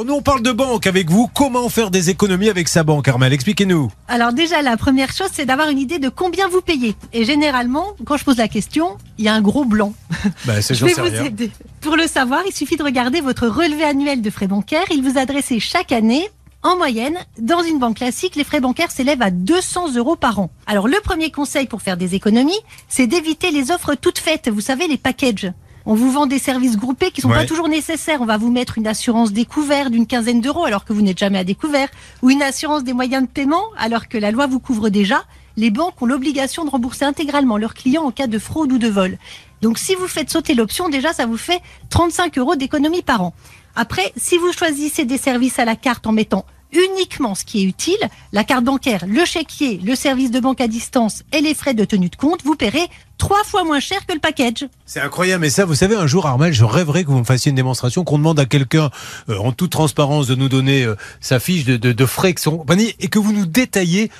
Alors nous on parle de banque avec vous. Comment faire des économies avec sa banque, Armel? Expliquez-nous. Alors déjà, la première chose, c'est d'avoir une idée de combien vous payez. Et généralement, quand je pose la question, il y a un gros blanc. Bah, c'est Je vais vous aider. Pour le savoir, il suffit de regarder votre relevé annuel de frais bancaires. Il vous adresse chaque année en moyenne, dans une banque classique, les frais bancaires s'élèvent à 200 euros par an. Alors le premier conseil pour faire des économies, c'est d'éviter les offres toutes faites. Vous savez, les packages. On vous vend des services groupés qui sont Ouais. pas toujours nécessaires. On va vous mettre une assurance découvert d'une quinzaine d'euros alors que vous n'êtes jamais à découvert, ou une assurance des moyens de paiement alors que la loi vous couvre déjà. Les banques ont l'obligation de rembourser intégralement leurs clients en cas de fraude ou de vol. Donc si vous faites sauter l'option, déjà ça vous fait 35 euros d'économie par an. Après, si vous choisissez des services à la carte en mettant uniquement ce qui est utile, la carte bancaire, le chéquier, le service de banque à distance et les frais de tenue de compte, vous paierez trois fois moins cher que le package. C'est incroyable, mais ça, vous savez, un jour, Armel, je rêverais que vous me fassiez une démonstration, qu'on demande à quelqu'un, euh, en toute transparence, de nous donner euh, sa fiche de, de, de frais que son et que vous nous détaillez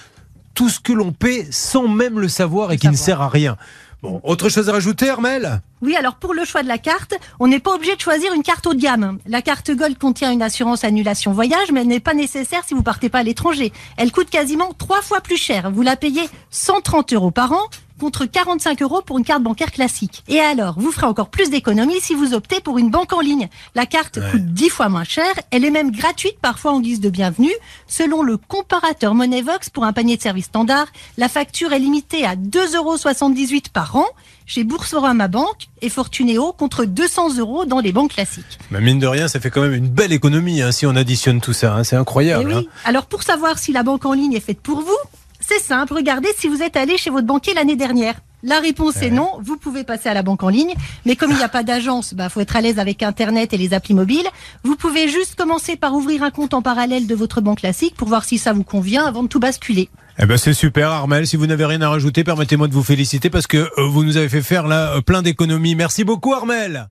tout ce que l'on paie sans même le savoir et qui ne sert à rien. Bon, autre chose à rajouter, Armel? Oui, alors pour le choix de la carte, on n'est pas obligé de choisir une carte haut de gamme. La carte Gold contient une assurance annulation voyage, mais elle n'est pas nécessaire si vous partez pas à l'étranger. Elle coûte quasiment trois fois plus cher. Vous la payez 130 euros par an contre 45 euros pour une carte bancaire classique. Et alors, vous ferez encore plus d'économies si vous optez pour une banque en ligne. La carte Ouais. coûte 10 fois moins cher, elle est même gratuite parfois en guise de bienvenue. Selon le comparateur Moneyvox pour un panier de service standard, la facture est limitée à 2,78 euros par an chez Boursorama Banque et Fortunéo contre 200 euros dans les banques classiques. Mais mine de rien, ça fait quand même une belle économie hein, si on additionne tout ça. hein, c'est Eh incroyable. oui. hein. Alors pour savoir si la banque en ligne est faite pour vous, c'est simple, regardez si vous êtes allé chez votre banquier l'année dernière. La réponse est non, vous pouvez passer à la banque en ligne, mais comme il n'y a pas d'agence, bah faut être à l'aise avec Internet et les applis mobiles. Vous pouvez juste commencer par ouvrir un compte en parallèle de votre banque classique pour voir si ça vous convient avant de tout basculer. Eh ben c'est super, Armel. Si vous n'avez rien à rajouter, permettez-moi de vous féliciter parce que euh, vous nous avez fait faire là euh, plein d'économies. Merci beaucoup, Armel.